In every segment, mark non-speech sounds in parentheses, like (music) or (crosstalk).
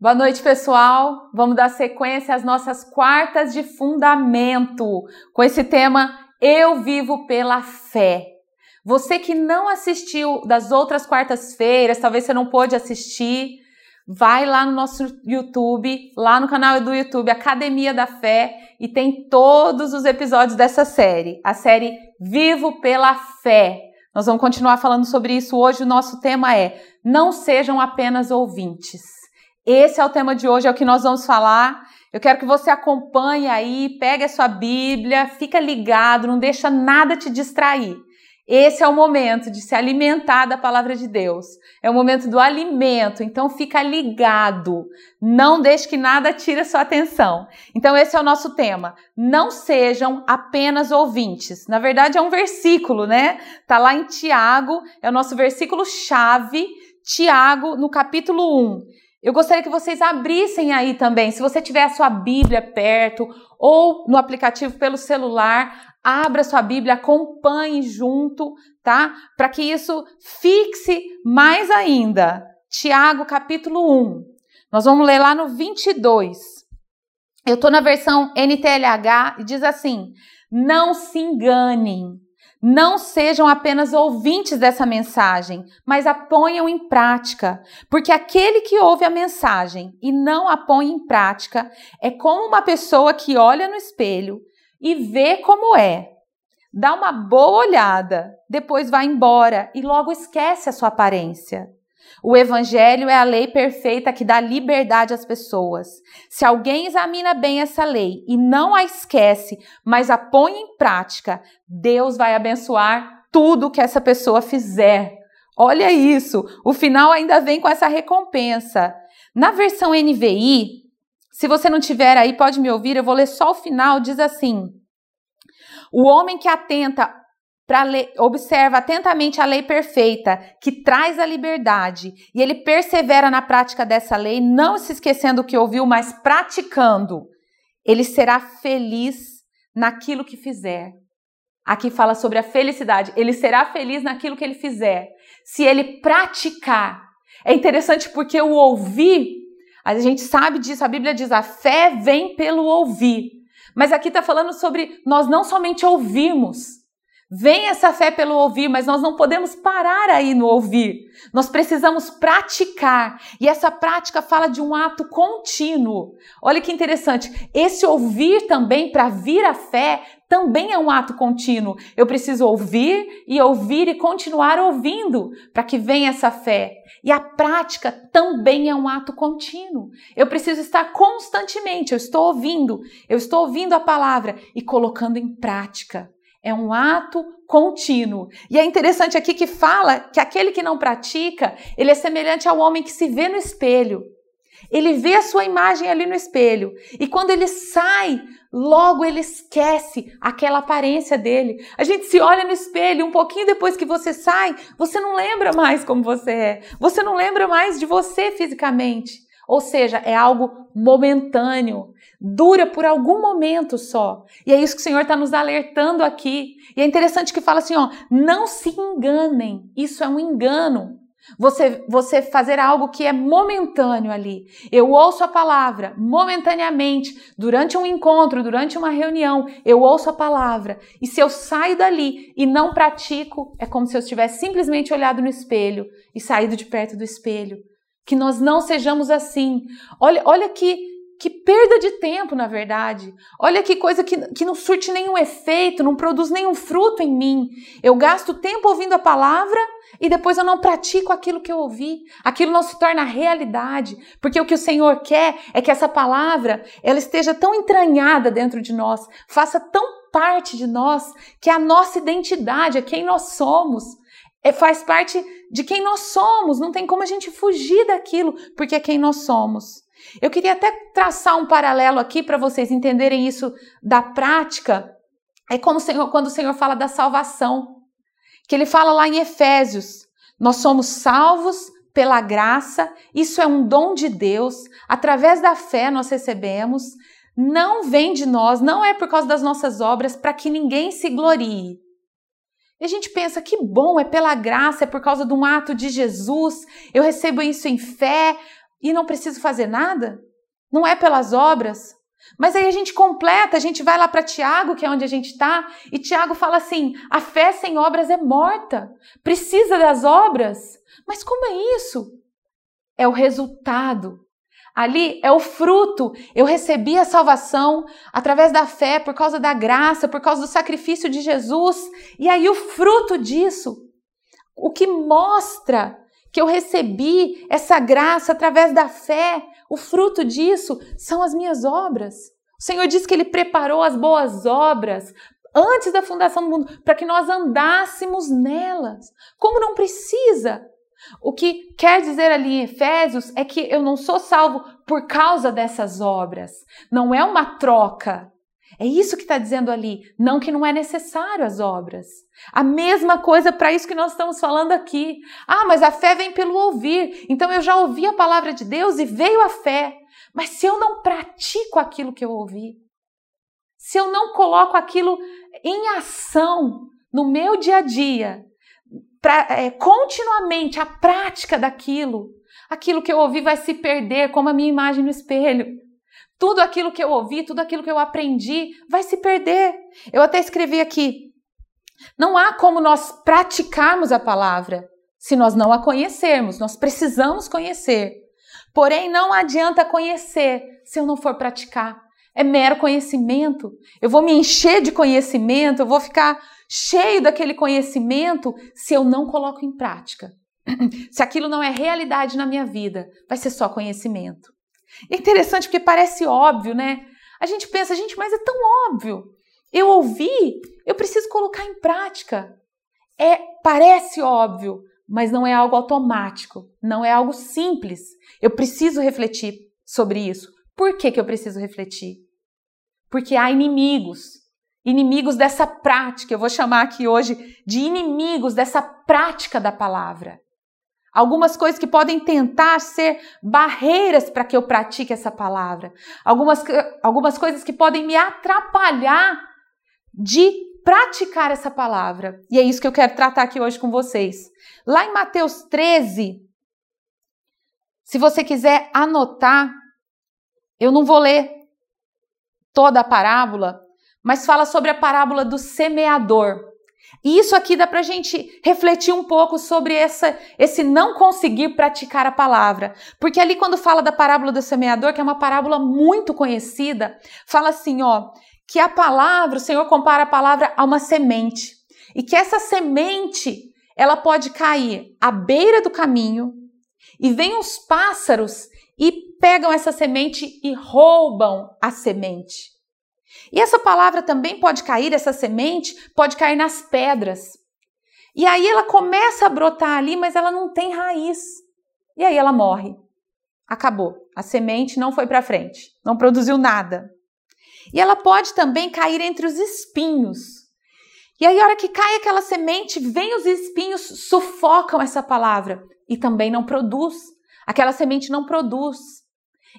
Boa noite, pessoal. Vamos dar sequência às nossas quartas de fundamento com esse tema Eu vivo pela fé. Você que não assistiu das outras quartas-feiras, talvez você não pôde assistir, vai lá no nosso YouTube, lá no canal do YouTube Academia da Fé e tem todos os episódios dessa série, a série Vivo pela Fé. Nós vamos continuar falando sobre isso hoje. O nosso tema é Não sejam apenas ouvintes. Esse é o tema de hoje, é o que nós vamos falar. Eu quero que você acompanhe aí, pegue a sua Bíblia, fica ligado, não deixa nada te distrair. Esse é o momento de se alimentar da palavra de Deus. É o momento do alimento, então fica ligado. Não deixe que nada tire a sua atenção. Então esse é o nosso tema. Não sejam apenas ouvintes. Na verdade é um versículo, né? Tá lá em Tiago, é o nosso versículo chave, Tiago, no capítulo 1. Eu gostaria que vocês abrissem aí também, se você tiver a sua Bíblia perto ou no aplicativo pelo celular, abra sua Bíblia, acompanhe junto, tá? Para que isso fixe mais ainda. Tiago, capítulo 1. Nós vamos ler lá no 22. Eu estou na versão NTLH e diz assim: Não se enganem. Não sejam apenas ouvintes dessa mensagem, mas a ponham em prática, porque aquele que ouve a mensagem e não a põe em prática é como uma pessoa que olha no espelho e vê como é, dá uma boa olhada, depois vai embora e logo esquece a sua aparência. O Evangelho é a lei perfeita que dá liberdade às pessoas. Se alguém examina bem essa lei e não a esquece, mas a põe em prática, Deus vai abençoar tudo que essa pessoa fizer. Olha isso, o final ainda vem com essa recompensa. Na versão NVI, se você não tiver aí, pode me ouvir, eu vou ler só o final, diz assim: O homem que atenta observa atentamente a lei perfeita, que traz a liberdade, e ele persevera na prática dessa lei, não se esquecendo o que ouviu, mas praticando, ele será feliz naquilo que fizer. Aqui fala sobre a felicidade. Ele será feliz naquilo que ele fizer. Se ele praticar. É interessante porque o ouvir, a gente sabe disso, a Bíblia diz: a fé vem pelo ouvir. Mas aqui está falando sobre nós não somente ouvirmos, Vem essa fé pelo ouvir, mas nós não podemos parar aí no ouvir. Nós precisamos praticar. E essa prática fala de um ato contínuo. Olha que interessante. Esse ouvir também, para vir a fé, também é um ato contínuo. Eu preciso ouvir e ouvir e continuar ouvindo para que venha essa fé. E a prática também é um ato contínuo. Eu preciso estar constantemente, eu estou ouvindo, eu estou ouvindo a palavra e colocando em prática. É um ato contínuo. E é interessante aqui que fala que aquele que não pratica, ele é semelhante ao homem que se vê no espelho. Ele vê a sua imagem ali no espelho. E quando ele sai, logo ele esquece aquela aparência dele. A gente se olha no espelho, um pouquinho depois que você sai, você não lembra mais como você é. Você não lembra mais de você fisicamente. Ou seja, é algo momentâneo, dura por algum momento só. E é isso que o Senhor está nos alertando aqui. E é interessante que fala assim: ó, não se enganem, isso é um engano. Você, você fazer algo que é momentâneo ali. Eu ouço a palavra momentaneamente, durante um encontro, durante uma reunião, eu ouço a palavra. E se eu saio dali e não pratico, é como se eu tivesse simplesmente olhado no espelho e saído de perto do espelho que nós não sejamos assim. Olha, olha que, que perda de tempo, na verdade. Olha que coisa que, que não surte nenhum efeito, não produz nenhum fruto em mim. Eu gasto tempo ouvindo a palavra e depois eu não pratico aquilo que eu ouvi. Aquilo não se torna realidade, porque o que o Senhor quer é que essa palavra ela esteja tão entranhada dentro de nós, faça tão parte de nós, que é a nossa identidade, é quem nós somos é, faz parte de quem nós somos, não tem como a gente fugir daquilo, porque é quem nós somos. Eu queria até traçar um paralelo aqui para vocês entenderem isso da prática. É como o Senhor, quando o Senhor fala da salvação, que ele fala lá em Efésios: nós somos salvos pela graça, isso é um dom de Deus, através da fé nós recebemos, não vem de nós, não é por causa das nossas obras, para que ninguém se glorie. E a gente pensa que bom, é pela graça, é por causa de um ato de Jesus, eu recebo isso em fé. e não preciso fazer nada? Não é pelas obras? Mas aí a gente completa, a gente vai lá para Tiago, que é onde a gente está, e Tiago fala assim: a fé sem obras é morta, precisa das obras. Mas como é isso? É o resultado. Ali é o fruto. Eu recebi a salvação através da fé, por causa da graça, por causa do sacrifício de Jesus. E aí o fruto disso, o que mostra que eu recebi essa graça através da fé, o fruto disso são as minhas obras. O Senhor diz que Ele preparou as boas obras antes da fundação do mundo para que nós andássemos nelas. Como não precisa? O que quer dizer ali em Efésios é que eu não sou salvo por causa dessas obras. Não é uma troca. É isso que está dizendo ali. Não que não é necessário as obras. A mesma coisa para isso que nós estamos falando aqui. Ah, mas a fé vem pelo ouvir. Então eu já ouvi a palavra de Deus e veio a fé. Mas se eu não pratico aquilo que eu ouvi, se eu não coloco aquilo em ação no meu dia a dia, pra, é, continuamente a prática daquilo, aquilo que eu ouvi vai se perder como a minha imagem no espelho. Tudo aquilo que eu ouvi, tudo aquilo que eu aprendi vai se perder. Eu até escrevi aqui: não há como nós praticarmos a palavra se nós não a conhecermos. Nós precisamos conhecer. Porém, não adianta conhecer se eu não for praticar. É mero conhecimento. Eu vou me encher de conhecimento, eu vou ficar cheio daquele conhecimento se eu não coloco em prática. (clears throat) Se aquilo não é realidade na minha vida, vai ser só conhecimento. É interessante porque parece óbvio, né? A gente pensa, gente, mas é tão óbvio. Eu ouvi, eu preciso colocar em prática. É, parece óbvio, mas não é algo automático, não é algo simples. Eu preciso refletir sobre isso. Por que, que eu preciso refletir? Porque há inimigos, inimigos dessa prática. Eu vou chamar aqui hoje de inimigos dessa prática da palavra. Algumas coisas que podem tentar ser barreiras para que eu pratique essa palavra. Algumas, algumas coisas que podem me atrapalhar de praticar essa palavra. E é isso que eu quero tratar aqui hoje com vocês. Lá em Mateus 13, se você quiser anotar, eu não vou ler toda a parábola, mas fala sobre a parábola do semeador. E isso aqui dá para gente refletir um pouco sobre essa, esse não conseguir praticar a palavra. Porque ali, quando fala da parábola do semeador, que é uma parábola muito conhecida, fala assim: ó, que a palavra, o Senhor compara a palavra a uma semente. E que essa semente, ela pode cair à beira do caminho, e vem os pássaros e pegam essa semente e roubam a semente. E essa palavra também pode cair, essa semente pode cair nas pedras. E aí ela começa a brotar ali, mas ela não tem raiz. E aí ela morre. Acabou. A semente não foi para frente, não produziu nada. E ela pode também cair entre os espinhos. E aí, a hora que cai aquela semente, vem os espinhos, sufocam essa palavra e também não produz. Aquela semente não produz.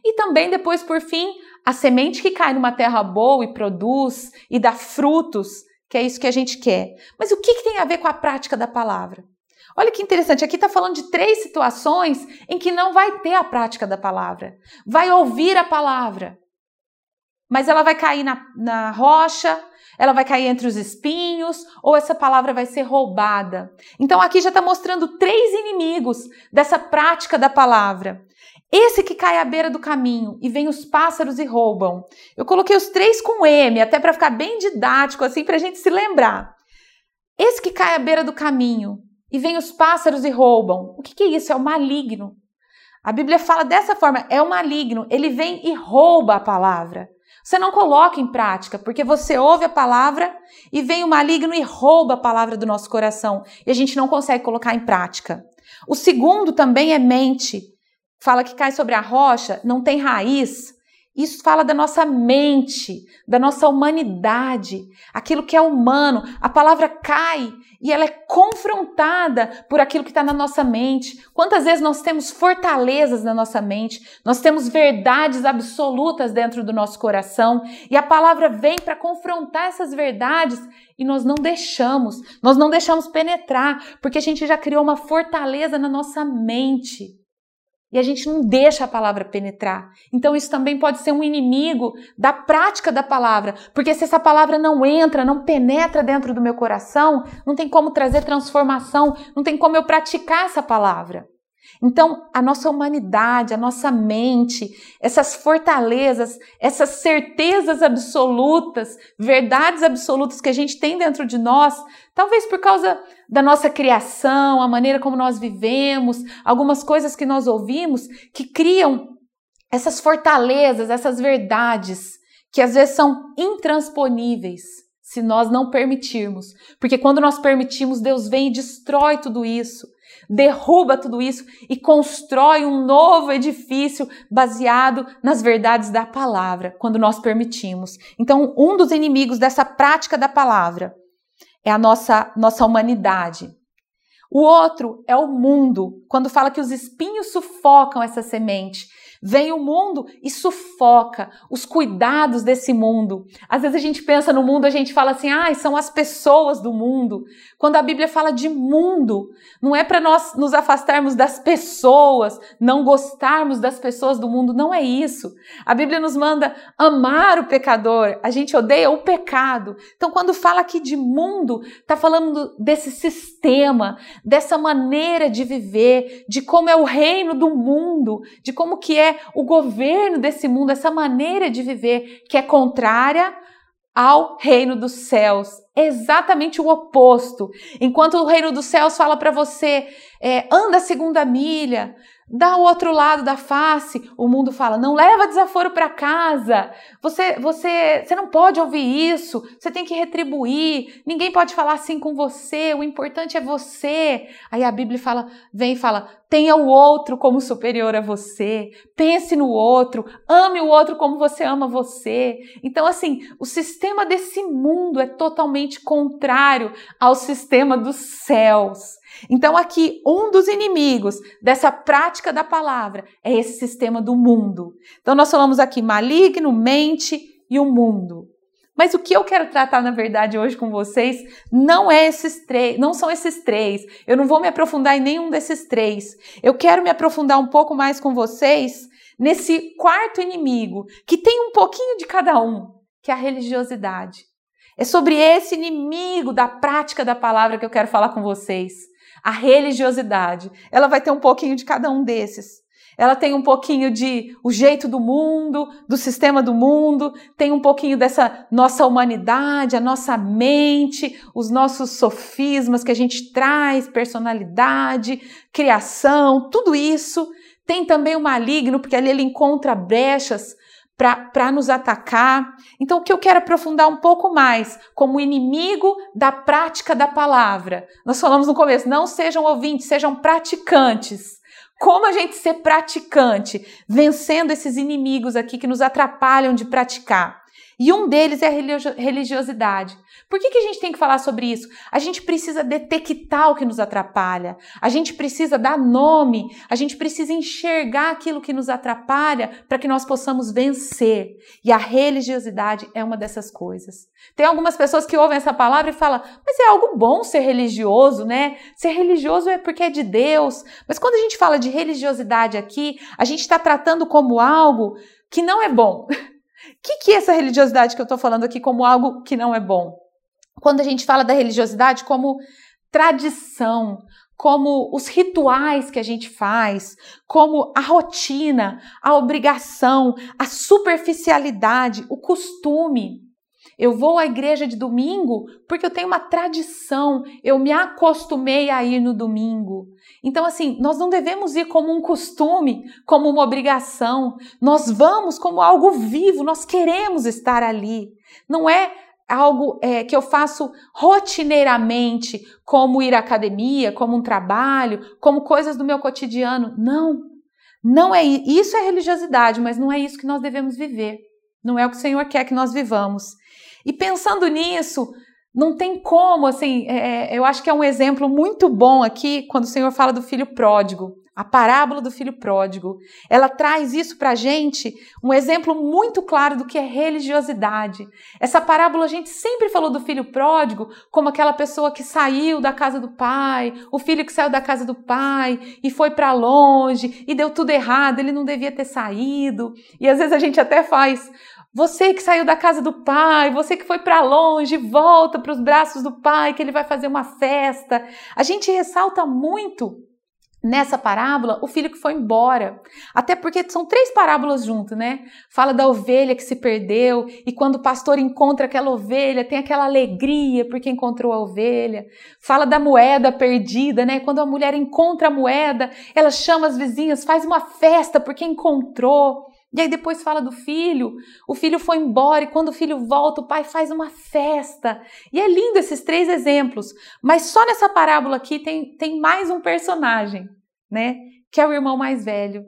E também, depois, por fim, a semente que cai numa terra boa e produz e dá frutos, que é isso que a gente quer. Mas o que, que tem a ver com a prática da palavra? Olha que interessante, aqui está falando de três situações em que não vai ter a prática da palavra. Vai ouvir a palavra, mas ela vai cair na, na rocha, ela vai cair entre os espinhos, ou essa palavra vai ser roubada. Então aqui já está mostrando três inimigos dessa prática da palavra. Esse que cai à beira do caminho e vem os pássaros e roubam. Eu coloquei os três com M, até para ficar bem didático, assim, para a gente se lembrar. Esse que cai à beira do caminho e vem os pássaros e roubam. O que, que é isso? É o maligno. A Bíblia fala dessa forma: é o maligno. Ele vem e rouba a palavra. Você não coloca em prática, porque você ouve a palavra e vem o maligno e rouba a palavra do nosso coração e a gente não consegue colocar em prática. O segundo também é mente fala que cai sobre a rocha, não tem raiz. Isso fala da nossa mente, da nossa humanidade, aquilo que é humano. A palavra cai e ela é confrontada por aquilo que está na nossa mente. Quantas vezes nós temos fortalezas na nossa mente, nós temos verdades absolutas dentro do nosso coração e a palavra vem para confrontar essas verdades e nós não deixamos, nós não deixamos penetrar, porque a gente já criou uma fortaleza na nossa mente. E a gente não deixa a palavra penetrar. Então isso também pode ser um inimigo da prática da palavra, porque se essa palavra não entra, não penetra dentro do meu coração, não tem como trazer transformação, não tem como eu praticar essa palavra. Então, a nossa humanidade, a nossa mente, essas fortalezas, essas certezas absolutas, verdades absolutas que a gente tem dentro de nós, talvez por causa da nossa criação, a maneira como nós vivemos, algumas coisas que nós ouvimos, que criam essas fortalezas, essas verdades, que às vezes são intransponíveis se nós não permitirmos. Porque quando nós permitimos, Deus vem e destrói tudo isso derruba tudo isso e constrói um novo edifício baseado nas verdades da palavra, quando nós permitimos. Então, um dos inimigos dessa prática da palavra é a nossa, nossa humanidade. O outro é o mundo, quando fala que os espinhos sufocam essa semente. Vem o mundo e sufoca os cuidados desse mundo. Às vezes a gente pensa no mundo, a gente fala assim, ah, são as pessoas do mundo. Quando a Bíblia fala de mundo, não é para nós nos afastarmos das pessoas, não gostarmos das pessoas do mundo, não é isso. A Bíblia nos manda amar o pecador, a gente odeia o pecado. Então, quando fala aqui de mundo, está falando desse sistema, dessa maneira de viver, de como é o reino do mundo, de como que é o governo desse mundo, essa maneira de viver que é contrária ao reino dos céus. Exatamente o oposto. Enquanto o reino dos céus fala para você, é, anda a segunda milha, dá o outro lado da face, o mundo fala: não leva desaforo para casa. Você, você, você não pode ouvir isso. Você tem que retribuir. Ninguém pode falar assim com você. O importante é você. Aí a Bíblia fala, vem e fala: tenha o outro como superior a você. Pense no outro. Ame o outro como você ama você. Então, assim, o sistema desse mundo é totalmente contrário ao sistema dos céus. Então, aqui, um dos inimigos dessa prática da palavra é esse sistema do mundo. Então, nós falamos aqui maligno, mente e o mundo. Mas o que eu quero tratar, na verdade, hoje com vocês não é esses três, não são esses três. Eu não vou me aprofundar em nenhum desses três. Eu quero me aprofundar um pouco mais com vocês nesse quarto inimigo, que tem um pouquinho de cada um, que é a religiosidade. É sobre esse inimigo da prática da palavra que eu quero falar com vocês a religiosidade. Ela vai ter um pouquinho de cada um desses. Ela tem um pouquinho de o jeito do mundo, do sistema do mundo, tem um pouquinho dessa nossa humanidade, a nossa mente, os nossos sofismas que a gente traz, personalidade, criação, tudo isso. Tem também o maligno, porque ali ele encontra brechas para nos atacar. Então, o que eu quero aprofundar um pouco mais, como inimigo da prática da palavra. Nós falamos no começo, não sejam ouvintes, sejam praticantes. Como a gente ser praticante, vencendo esses inimigos aqui que nos atrapalham de praticar. E um deles é a religiosidade. Por que, que a gente tem que falar sobre isso? A gente precisa detectar o que nos atrapalha, a gente precisa dar nome, a gente precisa enxergar aquilo que nos atrapalha para que nós possamos vencer. E a religiosidade é uma dessas coisas. Tem algumas pessoas que ouvem essa palavra e falam, mas é algo bom ser religioso, né? Ser religioso é porque é de Deus. Mas quando a gente fala de religiosidade aqui, a gente está tratando como algo que não é bom. (laughs) O que, que é essa religiosidade que eu estou falando aqui como algo que não é bom? quando a gente fala da religiosidade como tradição, como os rituais que a gente faz, como a rotina, a obrigação, a superficialidade, o costume. Eu vou à igreja de domingo porque eu tenho uma tradição, eu me acostumei a ir no domingo. Então, assim, nós não devemos ir como um costume, como uma obrigação. Nós vamos como algo vivo, nós queremos estar ali. Não é algo é, que eu faço rotineiramente, como ir à academia, como um trabalho, como coisas do meu cotidiano. Não, não é isso é religiosidade, mas não é isso que nós devemos viver. Não é o que o Senhor quer que nós vivamos. E pensando nisso, não tem como, assim, é, é eu acho que é um exemplo muito bom aqui quando o Senhor fala do filho pródigo. a parábola do filho pródigo, ela traz isso para a gente, um exemplo muito claro do que é religiosidade. Essa parábola a gente sempre falou do filho pródigo como aquela pessoa que saiu da casa do pai, o filho que saiu da casa do pai e foi para longe e deu tudo errado, ele não devia ter saído. E às vezes a gente até faz você que saiu da casa do pai, você que foi para longe, volta para os braços do pai, que ele vai fazer uma festa. A gente ressalta muito nessa parábola o filho que foi embora. Até porque são três parábolas juntas, né? Fala da ovelha que se perdeu e quando o pastor encontra aquela ovelha, tem aquela alegria porque encontrou a ovelha. Fala da moeda perdida, né? Quando a mulher encontra a moeda, ela chama as vizinhas, faz uma festa porque encontrou. E aí depois fala do filho. O filho foi embora e quando o filho volta, o pai faz uma festa. E é lindo esses três exemplos. Mas só nessa parábola aqui tem, tem mais um personagem, né? Que é o irmão mais velho.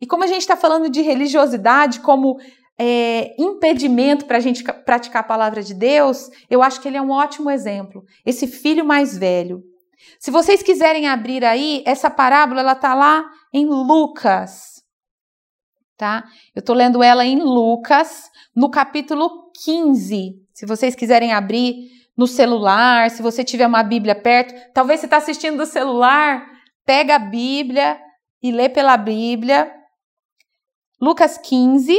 E como a gente está falando de religiosidade como é, impedimento para a gente praticar a palavra de Deus, eu acho que ele é um ótimo exemplo. Esse filho mais velho. Se vocês quiserem abrir aí, essa parábola ela está lá em Lucas tá? Eu estou lendo ela em Lucas, no capítulo 15. Se vocês quiserem abrir no celular, se você tiver uma Bíblia perto, talvez você está assistindo do celular, pega a Bíblia e lê pela Bíblia. Lucas 15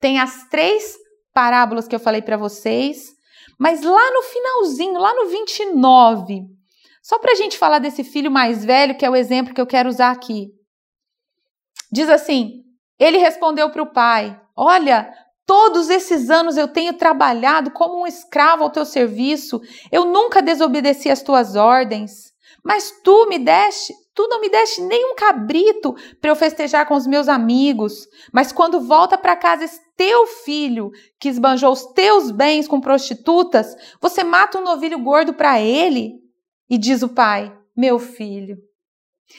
tem as três parábolas que eu falei para vocês, mas lá no finalzinho, lá no 29, só para a gente falar desse filho mais velho, que é o exemplo que eu quero usar aqui. Diz assim: ele respondeu para o pai: Olha, todos esses anos eu tenho trabalhado como um escravo ao teu serviço, eu nunca desobedeci às tuas ordens. Mas tu me deste, tu não me deste nem um cabrito para eu festejar com os meus amigos. Mas quando volta para casa esse teu filho, que esbanjou os teus bens com prostitutas, você mata um novilho gordo para ele? E diz o pai: Meu filho,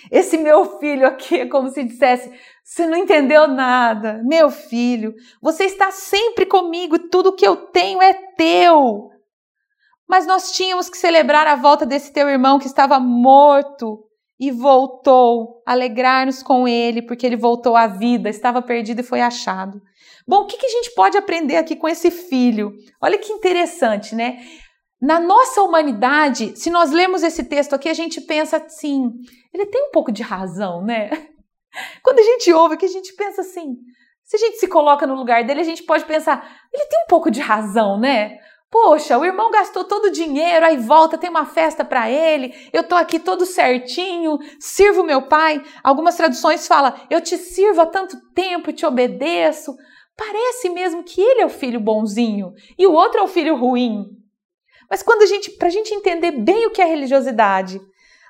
esse meu filho aqui é como se dissesse: você não entendeu nada, meu filho. Você está sempre comigo e tudo que eu tenho é teu. Mas nós tínhamos que celebrar a volta desse teu irmão que estava morto e voltou, alegrar-nos com ele, porque ele voltou à vida, estava perdido e foi achado. Bom, o que, a gente pode aprender aqui com esse filho? Olha que interessante, né? Na nossa humanidade, se nós lemos esse texto aqui, a gente pensa assim, ele tem um pouco de razão, né? Quando a gente ouve aqui, a gente pensa assim, se a gente se coloca no lugar dele, a gente pode pensar, ele tem um pouco de razão, né? Poxa, o irmão gastou todo o dinheiro, aí volta, tem uma festa para ele, eu tô aqui todo certinho, sirvo meu pai. Algumas traduções falam, eu te sirvo há tanto tempo, te obedeço. Parece mesmo que ele é o filho bonzinho e o outro é o filho ruim. Mas quando a gente, para a gente entender bem o que é religiosidade,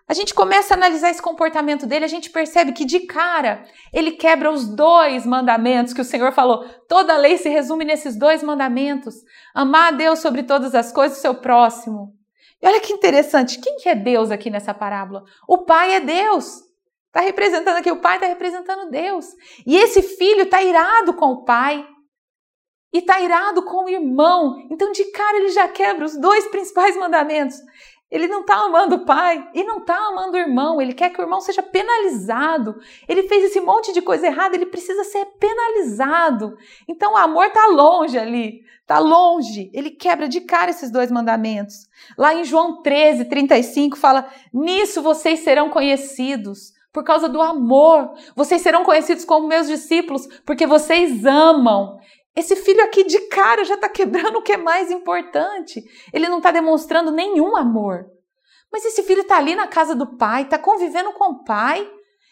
a gente começa a analisar esse comportamento dele, a gente percebe que de cara ele quebra os dois mandamentos que o Senhor falou. Toda a lei se resume nesses dois mandamentos: amar a Deus sobre todas as coisas o seu próximo. E olha que interessante, quem que é Deus aqui nessa parábola? O Pai é Deus. Está representando aqui, o pai está representando Deus. E esse filho está irado com o pai e está irado com o irmão. Então, de cara, ele já quebra os dois principais mandamentos. Ele não está amando o pai e não está amando o irmão. Ele quer que o irmão seja penalizado. Ele fez esse monte de coisa errada, ele precisa ser penalizado. Então o amor está longe ali, está longe. Ele quebra de cara esses dois mandamentos. Lá em João 13, 35, fala: Nisso vocês serão conhecidos por causa do amor. Vocês serão conhecidos como meus discípulos, porque vocês amam. Esse filho aqui de cara já está quebrando o que é mais importante. Ele não está demonstrando nenhum amor. Mas esse filho está ali na casa do pai, está convivendo com o pai,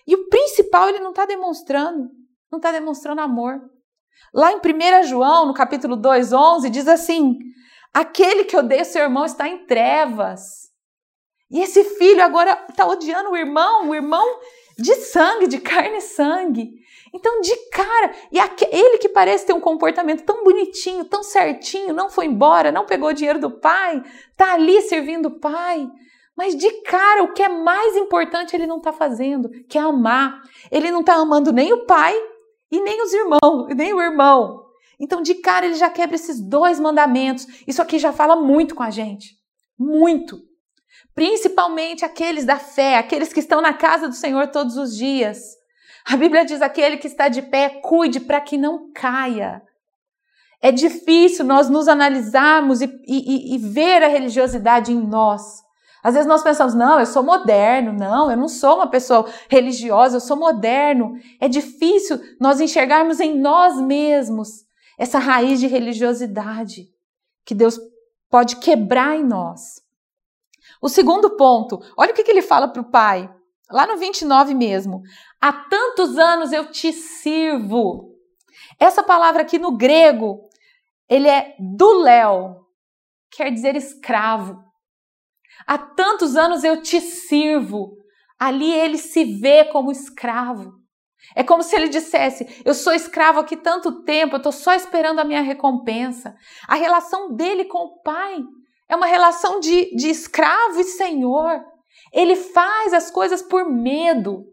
e o principal ele não está demonstrando. Não está demonstrando amor. Lá em 1 João, no capítulo 2, 11, diz assim: Aquele que odeia seu irmão está em trevas. E esse filho agora está odiando o irmão, o irmão de sangue, de carne e sangue. Então, de cara, e ele que parece ter um comportamento tão bonitinho, tão certinho, não foi embora, não pegou o dinheiro do pai, tá ali servindo o pai. Mas de cara, o que é mais importante ele não está fazendo, que é amar. Ele não está amando nem o pai e nem os irmãos, nem o irmão. Então, de cara, ele já quebra esses dois mandamentos. Isso aqui já fala muito com a gente. Muito. Principalmente aqueles da fé, aqueles que estão na casa do Senhor todos os dias. A Bíblia diz: aquele que está de pé, cuide para que não caia. É difícil nós nos analisarmos e, e, e, ver a religiosidade em nós. Às vezes nós pensamos, não, eu sou moderno, não, eu não sou uma pessoa religiosa, eu sou moderno. É difícil nós enxergarmos em nós mesmos essa raiz de religiosidade que Deus pode quebrar em nós. O segundo ponto, olha o que, que ele fala para o pai, lá no 29 mesmo. Há tantos anos eu te sirvo. Essa palavra aqui no grego, ele é duléu, quer dizer escravo. Há tantos anos eu te sirvo. Ali ele se vê como escravo. É como se ele dissesse: Eu sou escravo aqui tanto tempo, eu estou só esperando a minha recompensa. A relação dele com o pai é uma relação de, de escravo e senhor. Ele faz as coisas por medo.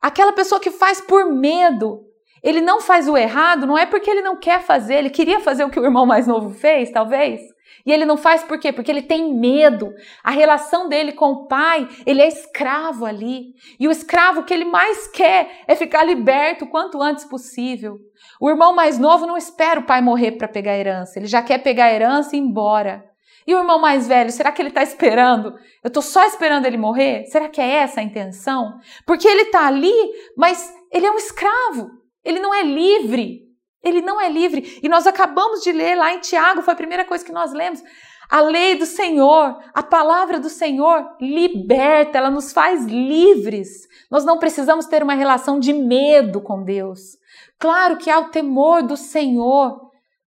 Aquela pessoa que faz por medo, ele não faz o errado, não é porque ele não quer fazer, ele queria fazer o que o irmão mais novo fez, talvez. E ele não faz por quê? Porque ele tem medo. A relação dele com o pai, ele é escravo ali. E o escravo que ele mais quer é ficar liberto o quanto antes possível. O irmão mais novo não espera o pai morrer para pegar a herança, ele já quer pegar a herança e ir embora. E o irmão mais velho, será que ele está esperando? Eu estou só esperando ele morrer? Será que é essa a intenção? Porque ele está ali, mas ele é um escravo. Ele não é livre. Ele não é livre. E nós acabamos de ler lá em Tiago, foi a primeira coisa que nós lemos. A lei do Senhor, a palavra do Senhor liberta, ela nos faz livres. Nós não precisamos ter uma relação de medo com Deus. Claro que há o temor do Senhor,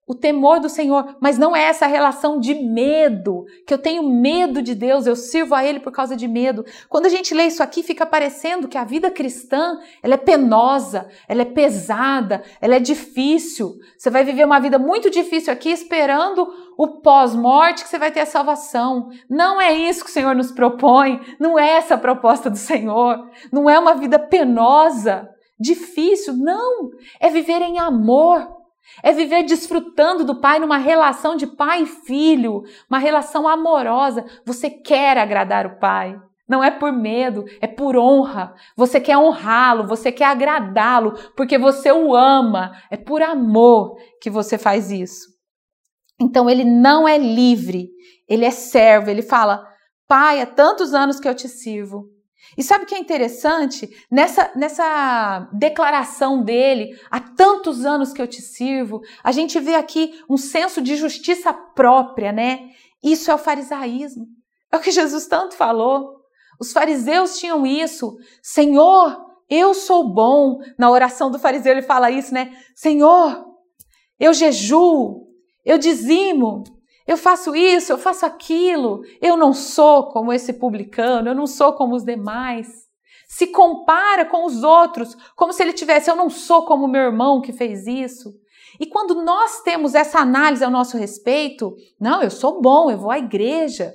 o temor do Senhor, mas não é essa relação de medo, que eu tenho medo de Deus, eu sirvo a Ele por causa de medo. Quando a gente lê isso aqui, fica parecendo que a vida cristã, ela é penosa, ela é pesada, ela é difícil. Você vai viver uma vida muito difícil aqui esperando o pós-morte que você vai ter a salvação. Não é isso que o Senhor nos propõe, não é essa a proposta do Senhor. Não é uma vida penosa, difícil, não. É viver em amor é viver desfrutando do Pai numa relação de pai e filho, uma relação amorosa. Você quer agradar o Pai. Não é por medo, é por honra. Você quer honrá-lo, você quer agradá-lo, porque você o ama. É por amor que você faz isso. Então ele não é livre, ele é servo. Ele fala: Pai, há tantos anos que eu te sirvo. E sabe o que é interessante? Nessa, nessa declaração dele, há tantos anos que eu te sirvo, a gente vê aqui um senso de justiça própria, né? Isso é o farisaísmo. É o que Jesus tanto falou. Os fariseus tinham isso. Senhor, eu sou bom. Na oração do fariseu ele fala isso, né? Senhor, eu jejuo, eu dizimo, eu faço isso, eu faço aquilo, eu não sou como esse publicano, eu não sou como os demais. Se compara com os outros, como se ele tivesse, eu não sou como meu irmão que fez isso. E quando nós temos essa análise ao nosso respeito, não, eu sou bom, eu vou à igreja.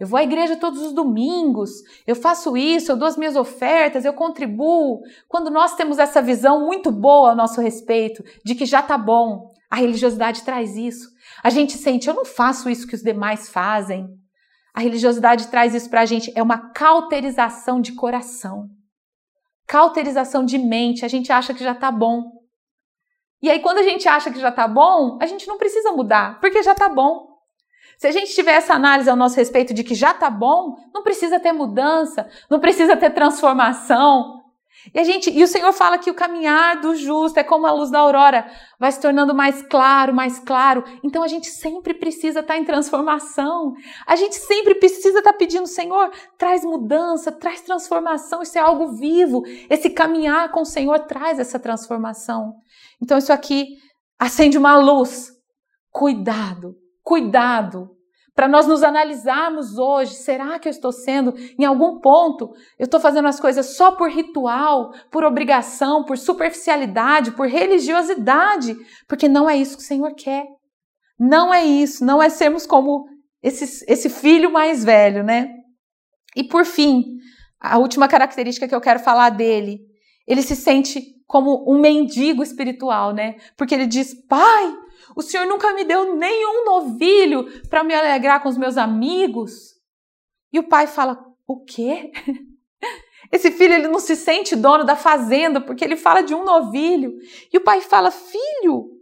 Eu vou à igreja todos os domingos, eu faço isso, eu dou as minhas ofertas, eu contribuo. Quando nós temos essa visão muito boa ao nosso respeito, de que já tá bom, a religiosidade traz isso. A gente sente, eu não faço isso que os demais fazem. A religiosidade traz isso para a gente, é uma cauterização de coração. Cauterização de mente, a gente acha que já tá bom. E aí, quando a gente acha que já tá bom, a gente não precisa mudar, porque já tá bom. Se a gente tiver essa análise ao nosso respeito de que já tá bom, não precisa ter mudança, não precisa ter transformação, e a gente, e o Senhor fala que o caminhar do justo é como a luz da aurora, vai se tornando mais claro, mais claro. Então a gente sempre precisa estar em transformação. A gente sempre precisa estar pedindo, Senhor, traz mudança, traz transformação. Isso é algo vivo. Esse caminhar com o Senhor traz essa transformação. Então isso aqui acende uma luz. Cuidado, cuidado para nós nos analisarmos hoje, será que eu estou sendo, em algum ponto, eu estou fazendo as coisas só por ritual, por obrigação, por superficialidade, por religiosidade? Porque não é isso que o Senhor quer. Não é isso, não é sermos como esse, esse filho mais velho, né? E por fim, a última característica que eu quero falar dele, ele se sente como um mendigo espiritual, né? Porque ele diz: Pai, o Senhor nunca me deu nenhum novilho para me alegrar com os meus amigos. E o pai fala: O quê? (laughs) Esse filho ele não se sente dono da fazenda porque ele fala de um novilho. E o pai fala: Filho,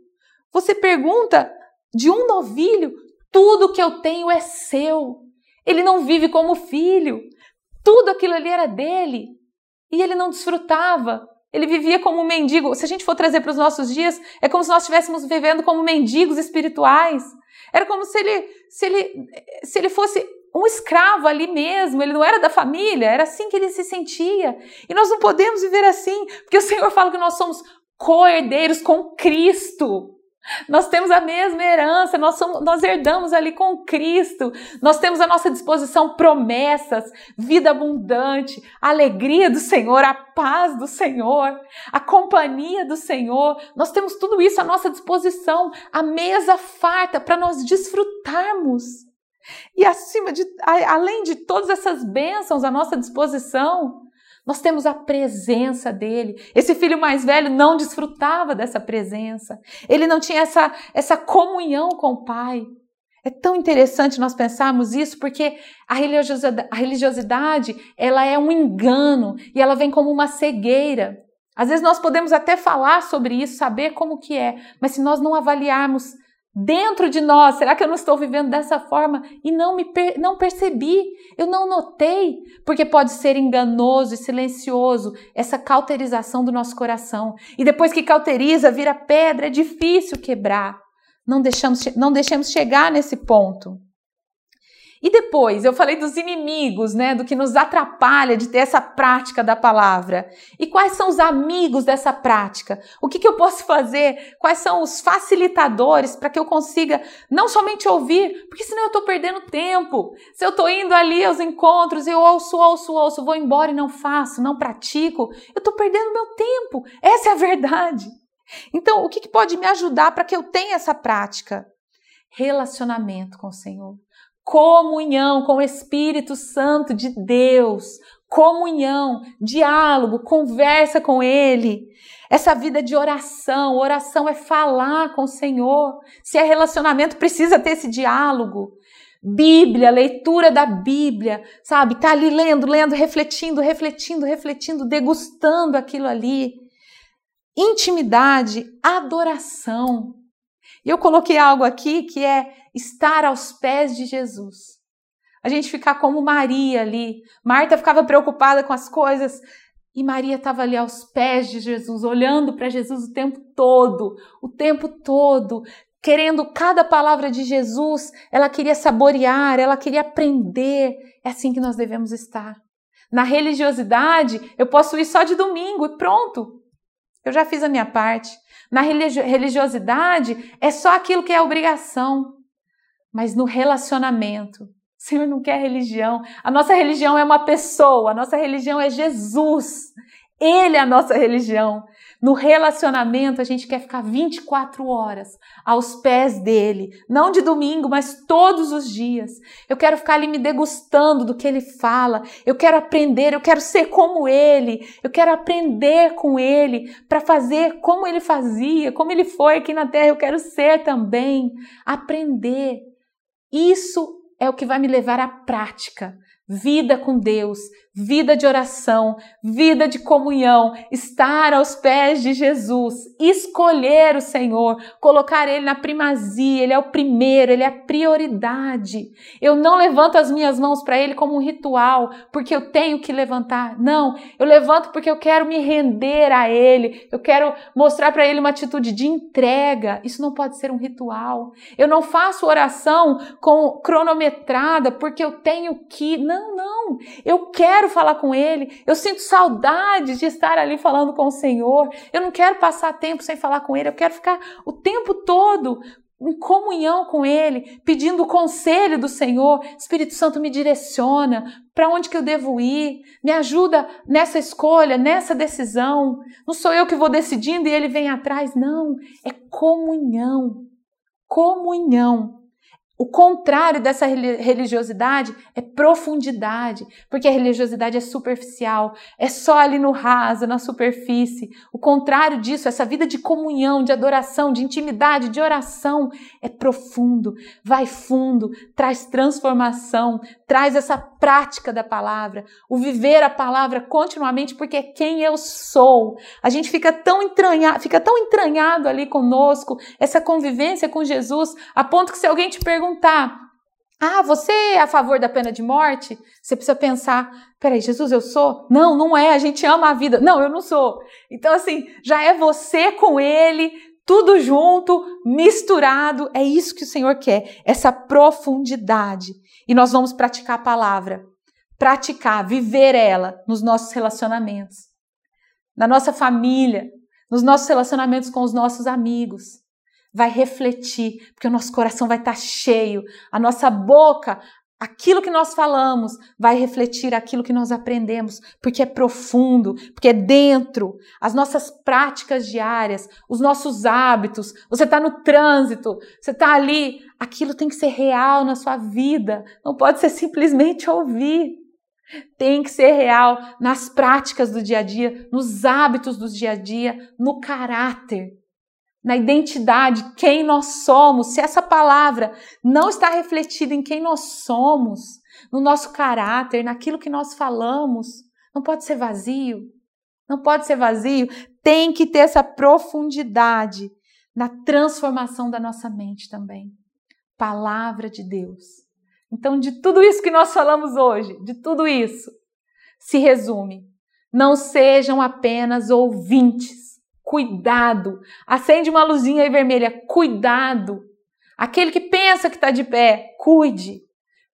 você pergunta de um novilho, tudo que eu tenho é seu. Ele não vive como filho. Tudo aquilo ali era dele. E ele não desfrutava. Ele vivia como um mendigo. Se a gente for trazer para os nossos dias, é como se nós estivéssemos vivendo como mendigos espirituais. Era como se ele, se ele, se ele fosse um escravo ali mesmo, ele não era da família, era assim que ele se sentia. E nós não podemos viver assim, porque o Senhor fala que nós somos co-herdeiros com Cristo. Nós temos a mesma herança, nós, somos, nós herdamos ali com Cristo, nós temos à nossa disposição promessas, vida abundante, alegria do Senhor, a paz do Senhor, a companhia do Senhor, nós temos tudo isso à nossa disposição, a mesa farta para nós desfrutarmos. E acima de, além de todas essas bênçãos à nossa disposição, nós temos a presença dele. Esse filho mais velho não desfrutava dessa presença. Ele não tinha essa, essa comunhão com o pai. É tão interessante nós pensarmos isso, porque a religiosidade, a religiosidade ela é um engano e ela vem como uma cegueira. Às vezes nós podemos até falar sobre isso, saber como que é, mas se nós não avaliarmos dentro de nós. Será que eu não estou vivendo dessa forma e não me per não percebi? Eu não notei, porque pode ser enganoso e silencioso essa cauterização do nosso coração. E depois que cauteriza, vira pedra, é difícil quebrar. Não deixamos não deixemos chegar nesse ponto. E depois, eu falei dos inimigos, né, do que nos atrapalha de ter essa prática da palavra. E quais são os amigos dessa prática? O que, que eu posso fazer? Quais são os facilitadores para que eu consiga não somente ouvir, porque senão eu estou perdendo tempo. Se eu estou indo ali aos encontros, eu ouço, ouço, ouço, vou embora e não faço, não pratico, eu estou perdendo meu tempo. Essa é a verdade. Então, o que, que pode me ajudar para que eu tenha essa prática? Relacionamento com o Senhor comunhão com o Espírito Santo de Deus, comunhão, diálogo, conversa com Ele. Essa vida de oração, oração é falar com o Senhor. Se é relacionamento, precisa ter esse diálogo. Bíblia, leitura da Bíblia, sabe? Tá ali lendo, lendo, refletindo, refletindo, refletindo, degustando aquilo ali. Intimidade, adoração. E eu coloquei algo aqui que é estar aos pés de Jesus. A gente ficar como Maria ali. Marta ficava preocupada com as coisas e Maria estava ali aos pés de Jesus, olhando para Jesus o tempo todo, o tempo todo, querendo cada palavra de Jesus, ela queria saborear, ela queria aprender. É assim que nós devemos estar. Na religiosidade, eu posso ir só de domingo e pronto. Eu já fiz a minha parte. Na religiosidade, é só aquilo que é obrigação mas no relacionamento. (laughs) O Senhor não quer religião. A nossa religião é uma pessoa, a nossa religião é Jesus. Ele é a nossa religião. No relacionamento, a gente quer ficar 24 horas aos pés dele, não de domingo, mas todos os dias. Eu quero ficar ali me degustando do que ele fala. Eu quero aprender, eu quero ser como ele. Eu quero aprender com ele para fazer como ele fazia, como ele foi aqui na terra. Eu quero ser também. Aprender. Isso é o que vai me levar à prática, vida com Deus, vida de oração, vida de comunhão, estar aos pés de Jesus, escolher o Senhor, colocar Ele na primazia, Ele é o primeiro, Ele é a prioridade. Eu não levanto as minhas mãos para Ele como um ritual, porque eu tenho que levantar. Não, eu levanto porque eu quero me render a Ele, eu quero mostrar para Ele uma atitude de entrega. Isso não pode ser um ritual. Eu não faço oração com cronometrada porque eu tenho que. Não, não. Eu quero quero falar com Ele, eu sinto saudade de estar ali falando com o Senhor, eu não quero passar tempo sem falar com Ele, eu quero ficar o tempo todo em comunhão com Ele, pedindo o conselho do Senhor. Espírito Santo me direciona para onde que eu devo ir, me ajuda nessa escolha, nessa decisão. Não sou eu que vou decidindo e Ele vem atrás, não. É comunhão. Comunhão. O contrário dessa religiosidade é profundidade, porque a religiosidade é superficial, é só ali no raso, na superfície. O contrário disso, essa vida de comunhão, de adoração, de intimidade, de oração, é profundo, vai fundo, traz transformação, traz essa prática da palavra, o viver a palavra continuamente, porque é quem eu sou. A gente fica tão entranhado, fica tão entranhado ali conosco, essa convivência com Jesus, a ponto que se alguém te pergunta perguntar: Ah, você é a favor da pena de morte? Você precisa pensar: peraí, Jesus, eu sou? Não, não é, a gente ama a vida. Não, eu não sou. Então, assim, já é você com ele, tudo junto, misturado. É isso que o Senhor quer, essa profundidade. E nós vamos praticar a palavra, praticar, viver ela nos nossos relacionamentos, na nossa família, nos nossos relacionamentos com os nossos amigos vai refletir, porque o nosso coração vai estar tá cheio, a nossa boca, aquilo que nós falamos, vai refletir aquilo que nós aprendemos, porque é profundo, porque é dentro, as nossas práticas diárias, os nossos hábitos. Você está no trânsito, você está ali, aquilo tem que ser real na sua vida, não pode ser simplesmente ouvir. Tem que ser real nas práticas do dia a dia, nos hábitos do dia a dia, no caráter na identidade, quem nós somos, se essa palavra não está refletida em quem nós somos, no nosso caráter, naquilo que nós falamos, não pode ser vazio. Não pode ser vazio. Tem que ter essa profundidade na transformação da nossa mente também. Palavra de Deus. Então, de tudo isso que nós falamos hoje, de tudo isso, se resume: não sejam apenas ouvintes, Cuidado. Acende uma luzinha aí vermelha. Cuidado. Aquele que pensa que está de pé, cuide.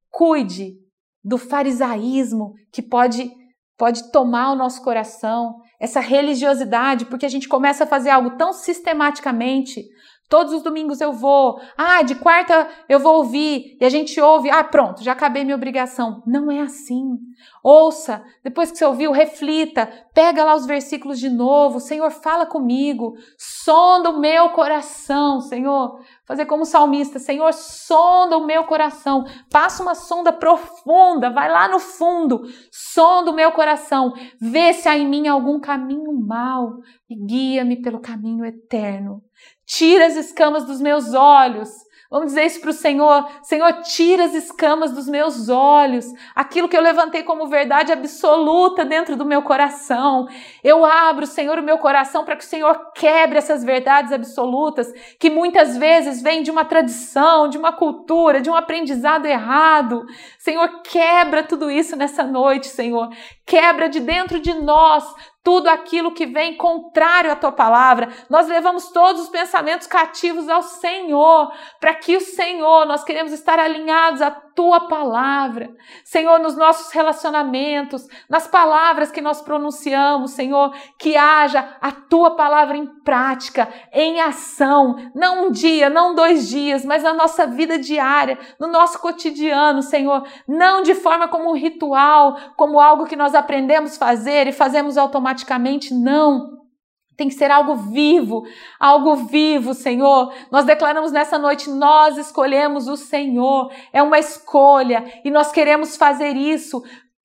Cuide do farisaísmo que pode, pode tomar o nosso coração, essa religiosidade, porque a gente começa a fazer algo tão sistematicamente Todos os domingos eu vou. Ah, de quarta eu vou ouvir. E a gente ouve. Ah, pronto, já acabei minha obrigação. Não é assim. Ouça, depois que você ouviu, reflita. Pega lá os versículos de novo. Senhor, fala comigo. Sonda o meu coração, Senhor. Fazer como salmista. Senhor, sonda o meu coração. Passa uma sonda profunda. Vai lá no fundo. Sonda o meu coração. Vê se há em mim algum caminho mau. E guia-me pelo caminho eterno. Tira as escamas dos meus olhos. Vamos dizer isso para o Senhor: Senhor, tira as escamas dos meus olhos, aquilo que eu levantei como verdade absoluta dentro do meu coração. Eu abro, Senhor, o meu coração para que o Senhor quebre essas verdades absolutas que muitas vezes vêm de uma tradição, de uma cultura, de um aprendizado errado. Senhor, quebra tudo isso nessa noite, Senhor. Quebra de dentro de nós tudo aquilo que vem contrário à tua palavra. Nós levamos todos os pensamentos cativos ao Senhor, para que o Senhor, nós queremos estar alinhados à tua palavra. Senhor, nos nossos relacionamentos, nas palavras que nós pronunciamos, Senhor, que haja a tua palavra em prática, em ação, não um dia, não dois dias, mas na nossa vida diária, no nosso cotidiano, Senhor, não de forma como um ritual, como algo que nós aprendemos a fazer e fazemos automaticamente, não tem que ser algo vivo, algo vivo, Senhor. Nós declaramos nessa noite, nós escolhemos o Senhor. É uma escolha e nós queremos fazer isso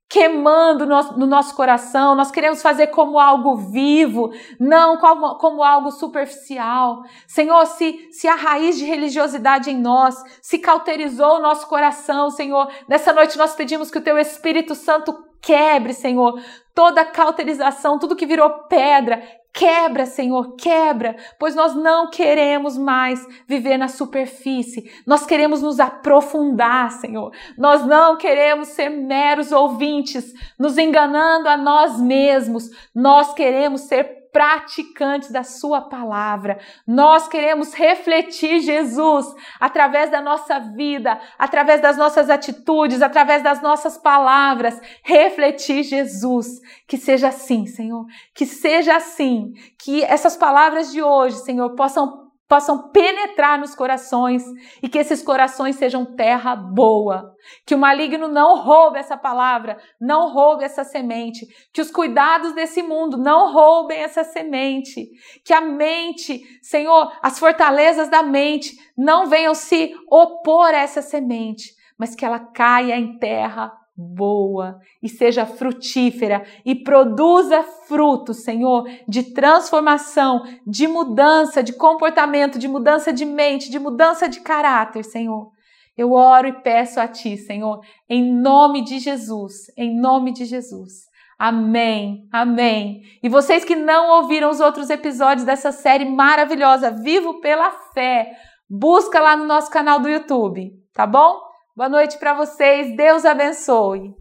queimando no nosso coração, nós queremos fazer como algo vivo, não como, como algo superficial. Senhor, se, se a raiz de religiosidade em nós se cauterizou o nosso coração, Senhor, nessa noite nós pedimos que o Teu Espírito Santo quebre, Senhor, toda cauterização, tudo que virou pedra, Quebra, Senhor, quebra, pois nós não queremos mais viver na superfície, nós queremos nos aprofundar, Senhor. Nós não queremos ser meros ouvintes, nos enganando a nós mesmos, nós queremos ser praticantes da Sua palavra. Nós queremos refletir Jesus através da nossa vida, através das nossas atitudes, através das nossas palavras. Refletir Jesus. Que seja assim, Senhor. Que seja assim. Que essas palavras de hoje, Senhor, possam possam penetrar nos corações e que esses corações sejam terra boa. Que o maligno não roube essa palavra, não roube essa semente. Que os cuidados desse mundo não roubem essa semente. Que a mente, Senhor, as fortalezas da mente não venham se opor a essa semente, mas que ela caia em terra boa e seja frutífera e produza fruto, Senhor, de transformação, de mudança de comportamento, de mudança de mente, de mudança de caráter, Senhor. Eu oro e peço a Ti, Senhor, em nome de Jesus, em nome de Jesus. Amém, amém. E vocês que não ouviram os outros episódios dessa série maravilhosa, Vivo pela Fé, busca lá no nosso canal do YouTube, tá bom? Boa noite para vocês. Deus abençoe.